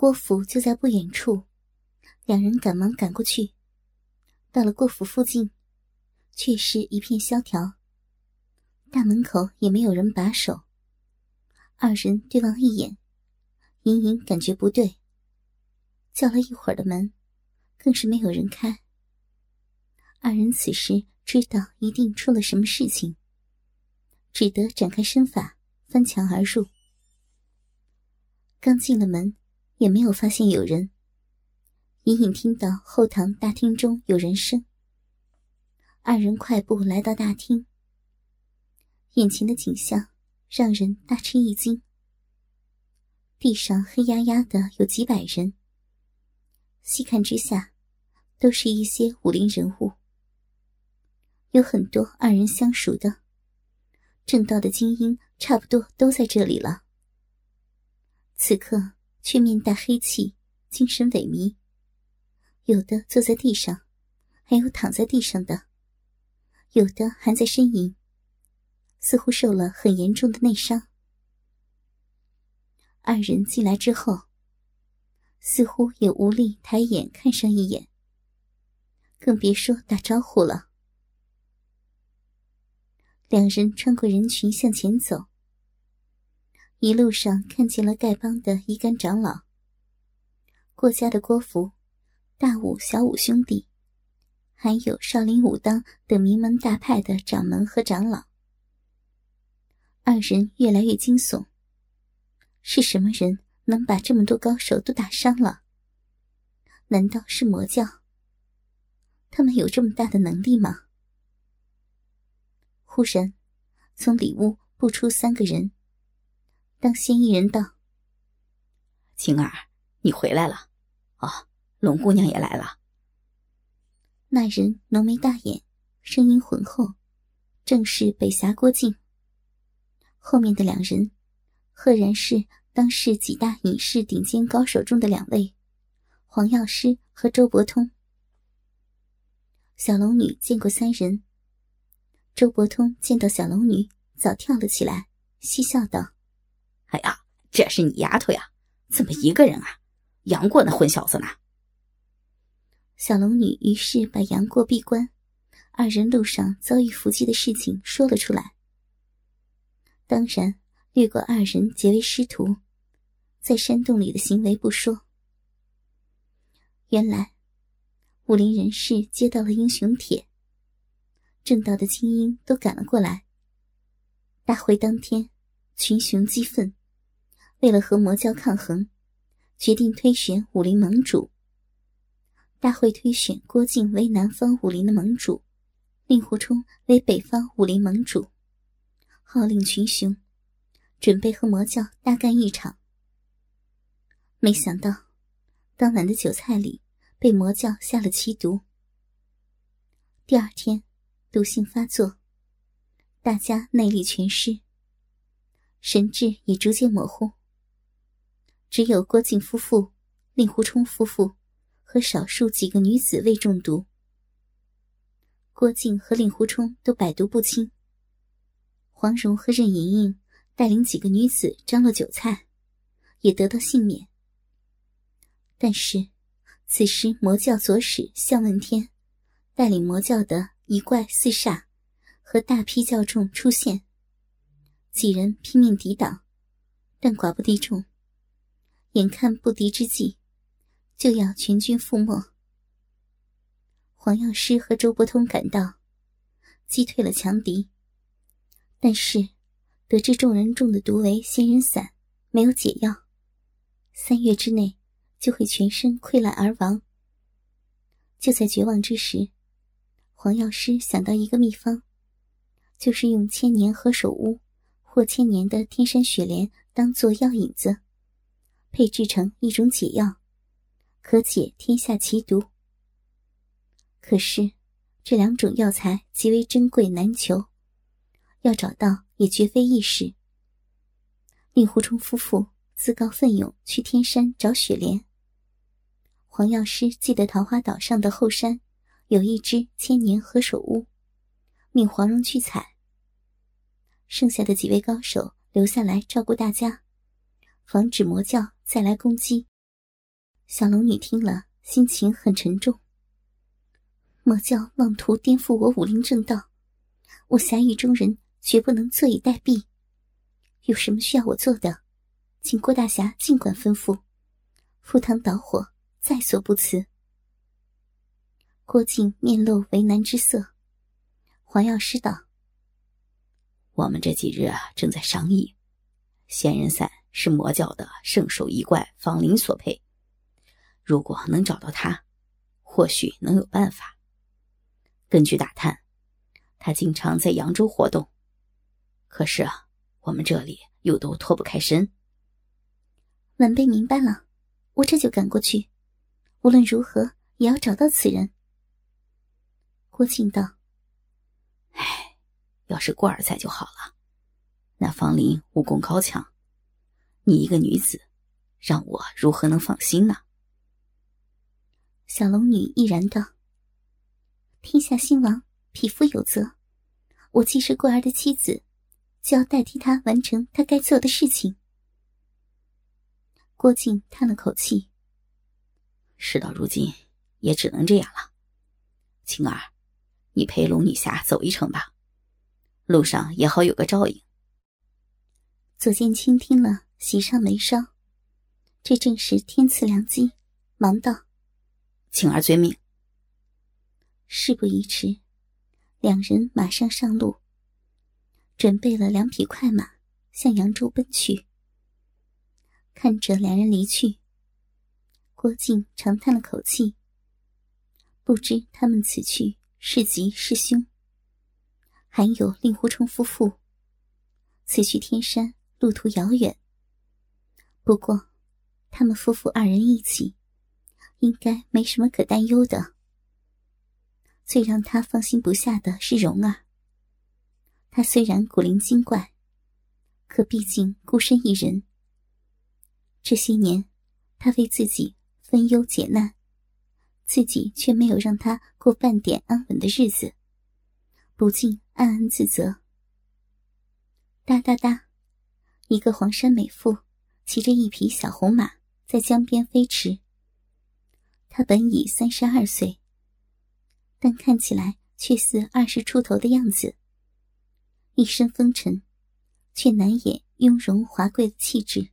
郭府就在不远处，两人赶忙赶过去。到了郭府附近，却是一片萧条。大门口也没有人把守。二人对望一眼，隐隐感觉不对。叫了一会儿的门，更是没有人开。二人此时知道一定出了什么事情，只得展开身法，翻墙而入。刚进了门，也没有发现有人。隐隐听到后堂大厅中有人声。二人快步来到大厅，眼前的景象让人大吃一惊。地上黑压压的有几百人，细看之下，都是一些武林人物，有很多二人相熟的，正道的精英差不多都在这里了。此刻却面带黑气，精神萎靡。有的坐在地上，还有躺在地上的，有的还在呻吟，似乎受了很严重的内伤。二人进来之后，似乎也无力抬眼看上一眼，更别说打招呼了。两人穿过人群向前走，一路上看见了丐帮的一干长老，郭家的郭福。大武、小武兄弟，还有少林、武当等名门大派的掌门和长老，二人越来越惊悚。是什么人能把这么多高手都打伤了？难道是魔教？他们有这么大的能力吗？忽然，从里屋步出三个人。当先一人道：“晴儿，你回来了，哦。”龙姑娘也来了。那人浓眉大眼，声音浑厚，正是北侠郭靖。后面的两人，赫然是当世几大隐士顶尖高手中的两位，黄药师和周伯通。小龙女见过三人，周伯通见到小龙女，早跳了起来，嬉笑道：“哎呀，这是你丫头呀？怎么一个人啊？杨过那混小子呢？”小龙女于是把杨过闭关、二人路上遭遇伏击的事情说了出来。当然，略过二人结为师徒，在山洞里的行为不说。原来，武林人士接到了英雄帖，正道的精英都赶了过来。大会当天，群雄激愤，为了和魔教抗衡，决定推选武林盟主。大会推选郭靖为南方武林的盟主，令狐冲为北方武林盟主，号令群雄，准备和魔教大干一场。没想到，当晚的酒菜里被魔教下了奇毒。第二天，毒性发作，大家内力全失，神智也逐渐模糊。只有郭靖夫妇、令狐冲夫妇。和少数几个女子未中毒，郭靖和令狐冲都百毒不侵。黄蓉和任盈盈带领几个女子张罗酒菜，也得到幸免。但是，此时魔教左使向问天带领魔教的一怪四煞和大批教众出现，几人拼命抵挡，但寡不敌众，眼看不敌之际。就要全军覆没。黄药师和周伯通赶到，击退了强敌。但是，得知众人中的毒为仙人散，没有解药，三月之内就会全身溃烂而亡。就在绝望之时，黄药师想到一个秘方，就是用千年何首乌或千年的天山雪莲当做药引子，配制成一种解药。可解天下奇毒。可是，这两种药材极为珍贵难求，要找到也绝非易事。令狐冲夫妇自告奋勇去天山找雪莲。黄药师记得桃花岛上的后山有一只千年何首乌，命黄蓉去采。剩下的几位高手留下来照顾大家，防止魔教再来攻击。小龙女听了，心情很沉重。魔教妄图颠覆我武林正道，我侠义中人绝不能坐以待毙。有什么需要我做的，请郭大侠尽管吩咐，赴汤蹈火，在所不辞。郭靖面露为难之色。黄药师道：“我们这几日啊，正在商议，仙人散是魔教的圣手一怪方林所配。”如果能找到他，或许能有办法。根据打探，他经常在扬州活动，可是啊，我们这里又都脱不开身。晚辈明白了，我这就赶过去。无论如何，也要找到此人。郭靖道：“哎，要是过儿在就好了。那方林武功高强，你一个女子，让我如何能放心呢？”小龙女毅然道：“天下兴亡，匹夫有责。我既是过儿的妻子，就要代替他完成他该做的事情。”郭靖叹了口气：“事到如今，也只能这样了。青儿，你陪龙女侠走一程吧，路上也好有个照应。”左剑清听了，喜上眉梢，这正是天赐良机，忙道。请儿遵命。事不宜迟，两人马上上路，准备了两匹快马，向扬州奔去。看着两人离去，郭靖长叹了口气。不知他们此去是吉是凶。还有令狐冲夫妇，此去天山路途遥远。不过，他们夫妇二人一起。应该没什么可担忧的。最让他放心不下的是蓉儿。他虽然古灵精怪，可毕竟孤身一人。这些年，他为自己分忧解难，自己却没有让他过半点安稳的日子，不禁暗暗自责。哒哒哒，一个黄山美妇骑着一匹小红马在江边飞驰。他本已三十二岁，但看起来却似二十出头的样子。一身风尘，却难掩雍容华贵的气质。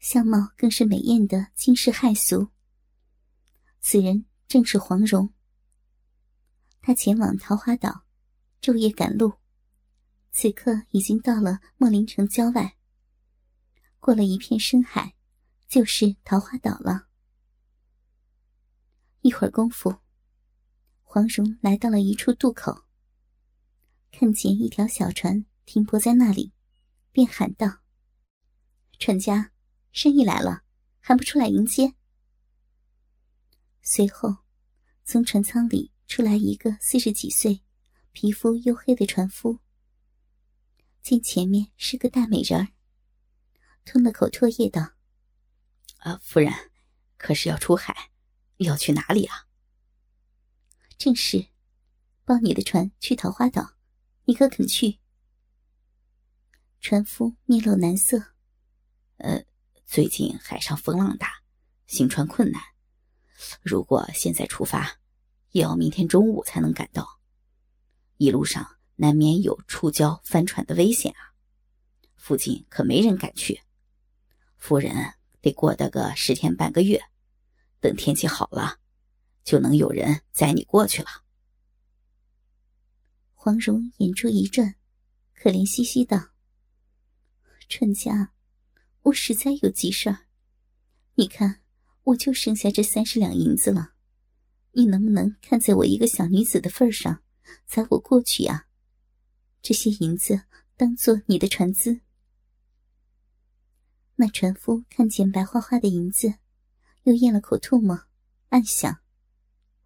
相貌更是美艳的惊世骇俗。此人正是黄蓉。他前往桃花岛，昼夜赶路，此刻已经到了莫林城郊外。过了一片深海，就是桃花岛了。一会儿功夫，黄蓉来到了一处渡口，看见一条小船停泊在那里，便喊道：“船家，生意来了，还不出来迎接？”随后，从船舱里出来一个四十几岁、皮肤黝黑的船夫，见前面是个大美人儿，吞了口唾液道：“啊，夫人，可是要出海？”要去哪里啊？正是，包你的船去桃花岛，你可肯去？船夫面露难色。呃，最近海上风浪大，行船困难。如果现在出发，也要明天中午才能赶到。一路上难免有触礁翻船的危险啊！附近可没人敢去。夫人得过得个十天半个月。等天气好了，就能有人载你过去了。黄蓉眼珠一转，可怜兮兮道：“春家，我实在有急事儿。你看，我就剩下这三十两银子了，你能不能看在我一个小女子的份上，载我过去呀？这些银子当做你的船资。”那船夫看见白花花的银子。又咽了口唾沫，暗想：“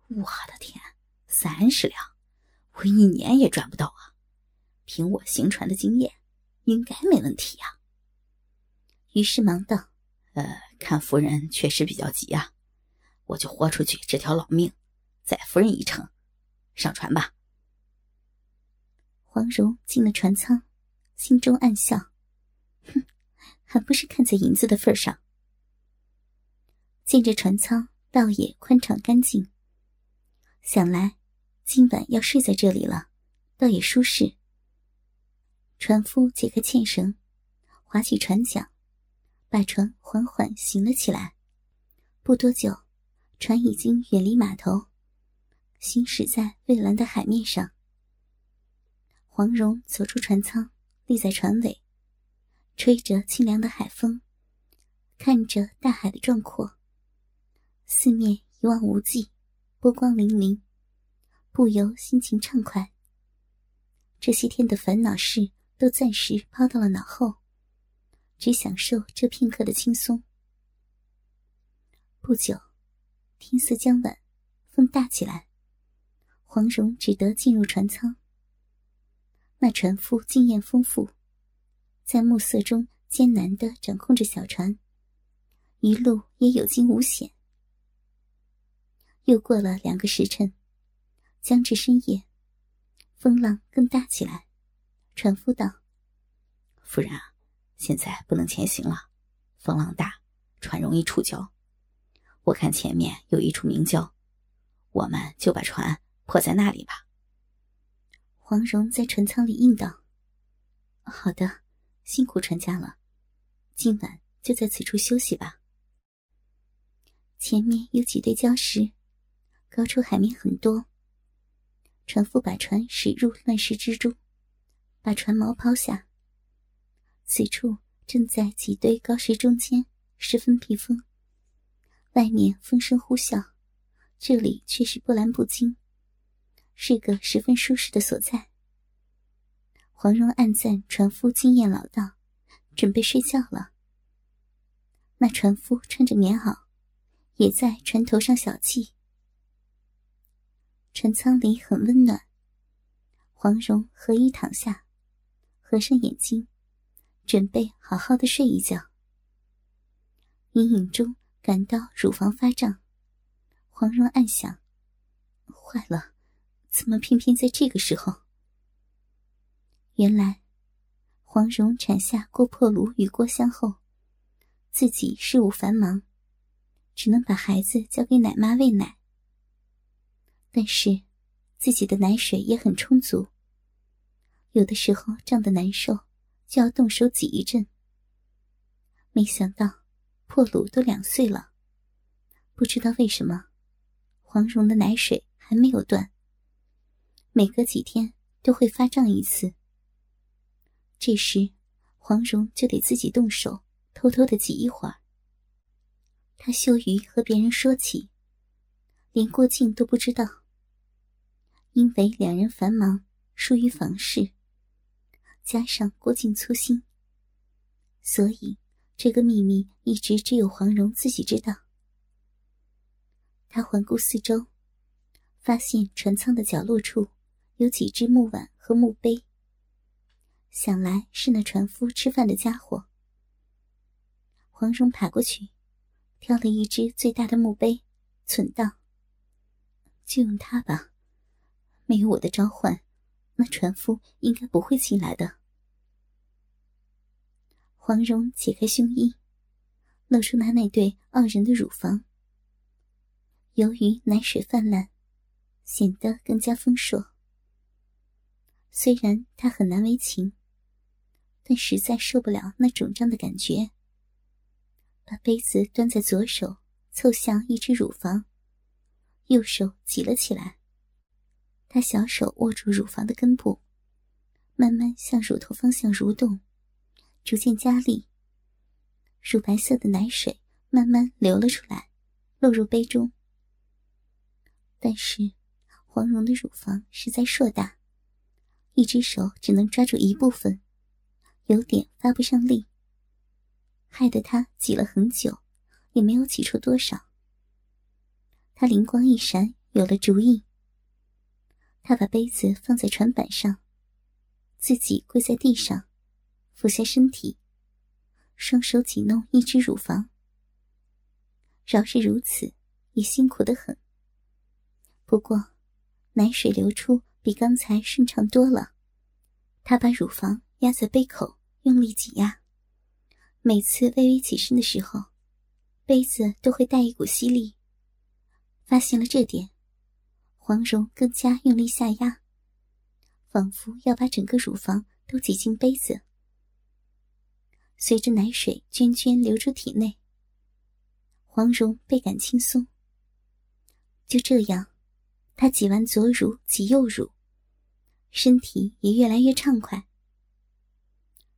我的天，三十两，我一年也赚不到啊！凭我行船的经验，应该没问题呀。”于是忙道：“呃，看夫人确实比较急啊，我就豁出去这条老命，载夫人一程，上船吧。”黄蓉进了船舱，心中暗笑：“哼，还不是看在银子的份上。”见这船舱倒也宽敞干净，想来今晚要睡在这里了，倒也舒适。船夫解开纤绳，划起船桨，把船缓缓行了起来。不多久，船已经远离码头，行驶在蔚蓝的海面上。黄蓉走出船舱，立在船尾，吹着清凉的海风，看着大海的壮阔。四面一望无际，波光粼粼，不由心情畅快。这些天的烦恼事都暂时抛到了脑后，只享受这片刻的轻松。不久，天色将晚，风大起来，黄蓉只得进入船舱。那船夫经验丰富，在暮色中艰难的掌控着小船，一路也有惊无险。又过了两个时辰，将至深夜，风浪更大起来。船夫道：“夫人啊，现在不能前行了，风浪大，船容易触礁。”我看前面有一处明礁，我们就把船泊在那里吧。黄蓉在船舱里应道：“好的，辛苦船家了，今晚就在此处休息吧。”前面有几堆礁石，高出海面很多。船夫把船驶入乱石之中，把船锚抛下。此处正在几堆高石中间，十分避风。外面风声呼啸，这里却是波澜不惊，是个十分舒适的所在。黄蓉暗赞船夫经验老道，准备睡觉了。那船夫穿着棉袄，也在船头上小憩。船舱里很温暖，黄蓉合衣躺下，合上眼睛，准备好好的睡一觉。阴影中。感到乳房发胀，黄蓉暗想：坏了，怎么偏偏在这个时候？原来，黄蓉产下郭破炉与郭香后，自己事务繁忙，只能把孩子交给奶妈喂奶。但是，自己的奶水也很充足，有的时候胀得难受，就要动手挤一阵。没想到。破鲁都两岁了，不知道为什么，黄蓉的奶水还没有断。每隔几天都会发胀一次。这时，黄蓉就得自己动手，偷偷的挤一会儿。她羞于和别人说起，连郭靖都不知道。因为两人繁忙，疏于房事，加上郭靖粗心，所以。这个秘密一直只有黄蓉自己知道。他环顾四周，发现船舱的角落处有几只木碗和木杯，想来是那船夫吃饭的家伙。黄蓉爬过去，挑了一只最大的墓碑，存道：“就用它吧，没有我的召唤，那船夫应该不会进来的。”黄蓉解开胸衣，露出那那对傲人的乳房。由于奶水泛滥，显得更加丰硕。虽然她很难为情，但实在受不了那肿胀的感觉。把杯子端在左手，凑向一只乳房，右手挤了起来。她小手握住乳房的根部，慢慢向乳头方向蠕动。逐渐加力，乳白色的奶水慢慢流了出来，落入杯中。但是，黄蓉的乳房实在硕大，一只手只能抓住一部分，有点发不上力，害得他挤了很久，也没有挤出多少。他灵光一闪，有了主意。他把杯子放在船板上，自己跪在地上。俯下身体，双手挤弄一只乳房。饶是如此，也辛苦得很。不过，奶水流出比刚才顺畅多了。他把乳房压在杯口，用力挤压。每次微微起身的时候，杯子都会带一股吸力。发现了这点，黄蓉更加用力下压，仿佛要把整个乳房都挤进杯子。随着奶水涓涓流出体内，黄蓉倍感轻松。就这样，她挤完左乳，挤右乳，身体也越来越畅快。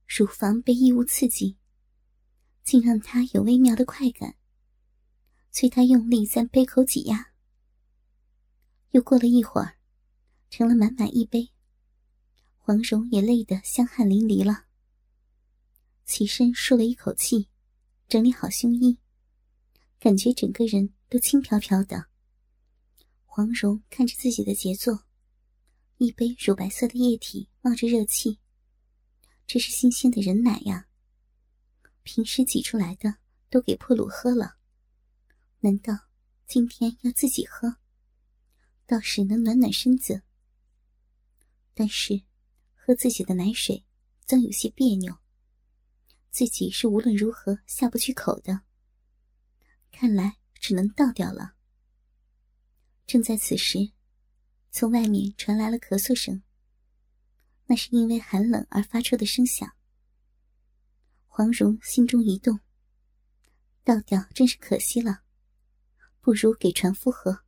乳房被异物刺激，竟让他有微妙的快感。催他用力在杯口挤压。又过了一会儿，盛了满满一杯，黄蓉也累得香汗淋漓了。起身舒了一口气，整理好胸衣，感觉整个人都轻飘飘的。黄蓉看着自己的杰作，一杯乳白色的液体冒着热气，这是新鲜的人奶呀！平时挤出来的都给破鲁喝了，难道今天要自己喝？倒是能暖暖身子，但是喝自己的奶水总有些别扭。自己是无论如何下不去口的，看来只能倒掉了。正在此时，从外面传来了咳嗽声，那是因为寒冷而发出的声响。黄蓉心中一动，倒掉真是可惜了，不如给船夫喝，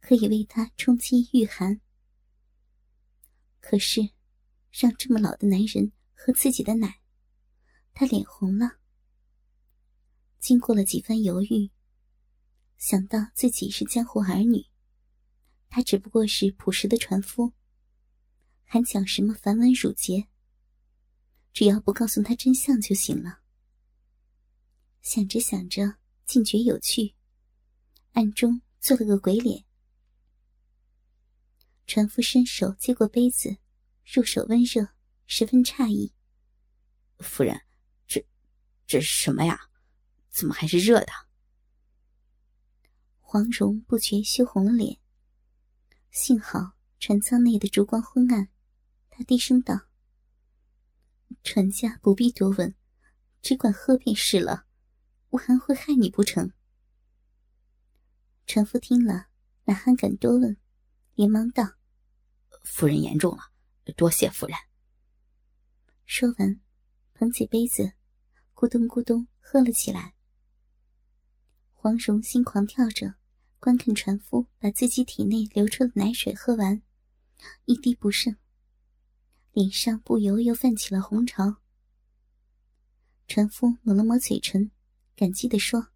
可以为他充饥御寒。可是，让这么老的男人喝自己的奶。他脸红了。经过了几番犹豫，想到自己是江湖儿女，他只不过是朴实的船夫，还讲什么繁文缛节？只要不告诉他真相就行了。想着想着，竟觉有趣，暗中做了个鬼脸。船夫伸手接过杯子，入手温热，十分诧异。夫人。这这是什么呀？怎么还是热的？黄蓉不觉羞红了脸。幸好船舱内的烛光昏暗，她低声道：“船家不必多问，只管喝便是了。我还会害你不成？”船夫听了，哪还敢多问，连忙道：“夫人言重了，多谢夫人。”说完，捧起杯子。咕咚咕咚喝了起来。黄蓉心狂跳着，观看船夫把自己体内流出的奶水喝完，一滴不剩，脸上不由又泛起了红潮。船夫抹了抹嘴唇，感激地说：“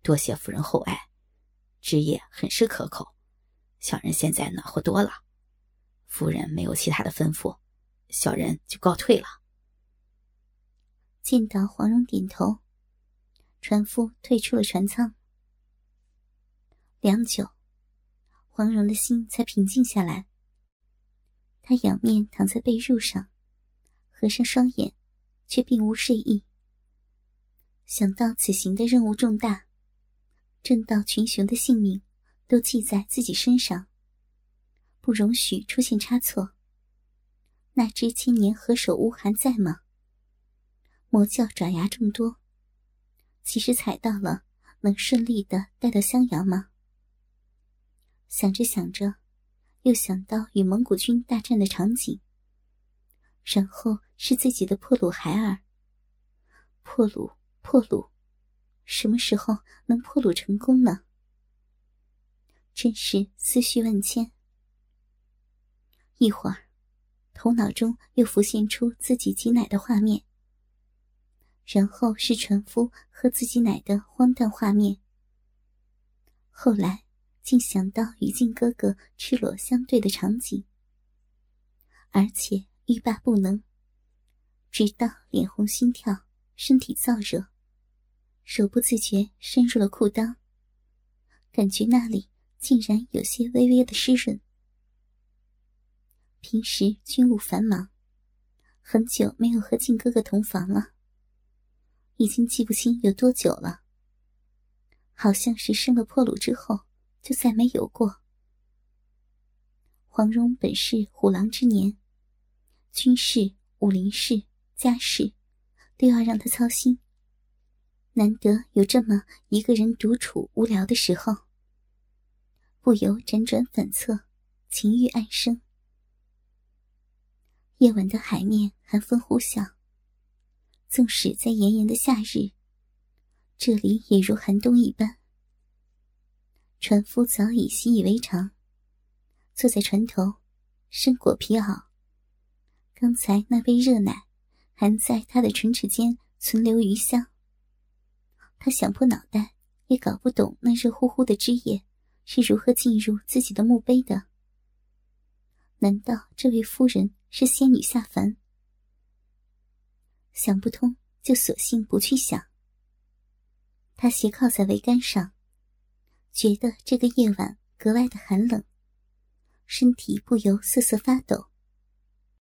多谢夫人厚爱，汁液很是可口，小人现在暖和多了。夫人没有其他的吩咐，小人就告退了。”见到黄蓉点头，船夫退出了船舱。良久，黄蓉的心才平静下来。他仰面躺在被褥上，合上双眼，却并无睡意。想到此行的任务重大，正道群雄的性命都系在自己身上，不容许出现差错。那只千年何首乌还在吗？魔教爪牙众多，其实踩到了，能顺利的带到襄阳吗？想着想着，又想到与蒙古军大战的场景，然后是自己的破鲁孩儿。破鲁，破鲁，什么时候能破鲁成功呢？真是思绪万千。一会儿，头脑中又浮现出自己挤奶的画面。然后是船夫喝自己奶的荒诞画面。后来竟想到与靖哥哥赤裸相对的场景，而且欲罢不能，直到脸红心跳，身体燥热，手不自觉伸入了裤裆，感觉那里竟然有些微微的湿润。平时军务繁忙，很久没有和靖哥哥同房了。已经记不清有多久了，好像是生了破乳之后就再没有过。黄蓉本是虎狼之年，军事、武林事、家事，都要让他操心。难得有这么一个人独处无聊的时候，不由辗转反侧，情欲暗生。夜晚的海面寒风呼啸，纵使在炎炎的夏日，这里也如寒冬一般。船夫早已习以为常，坐在船头，身裹皮袄。刚才那杯热奶还在他的唇齿间存留余香。他想破脑袋也搞不懂那热乎乎的汁液是如何进入自己的墓碑的。难道这位夫人是仙女下凡？想不通，就索性不去想。他斜靠在桅杆上，觉得这个夜晚格外的寒冷，身体不由瑟瑟发抖。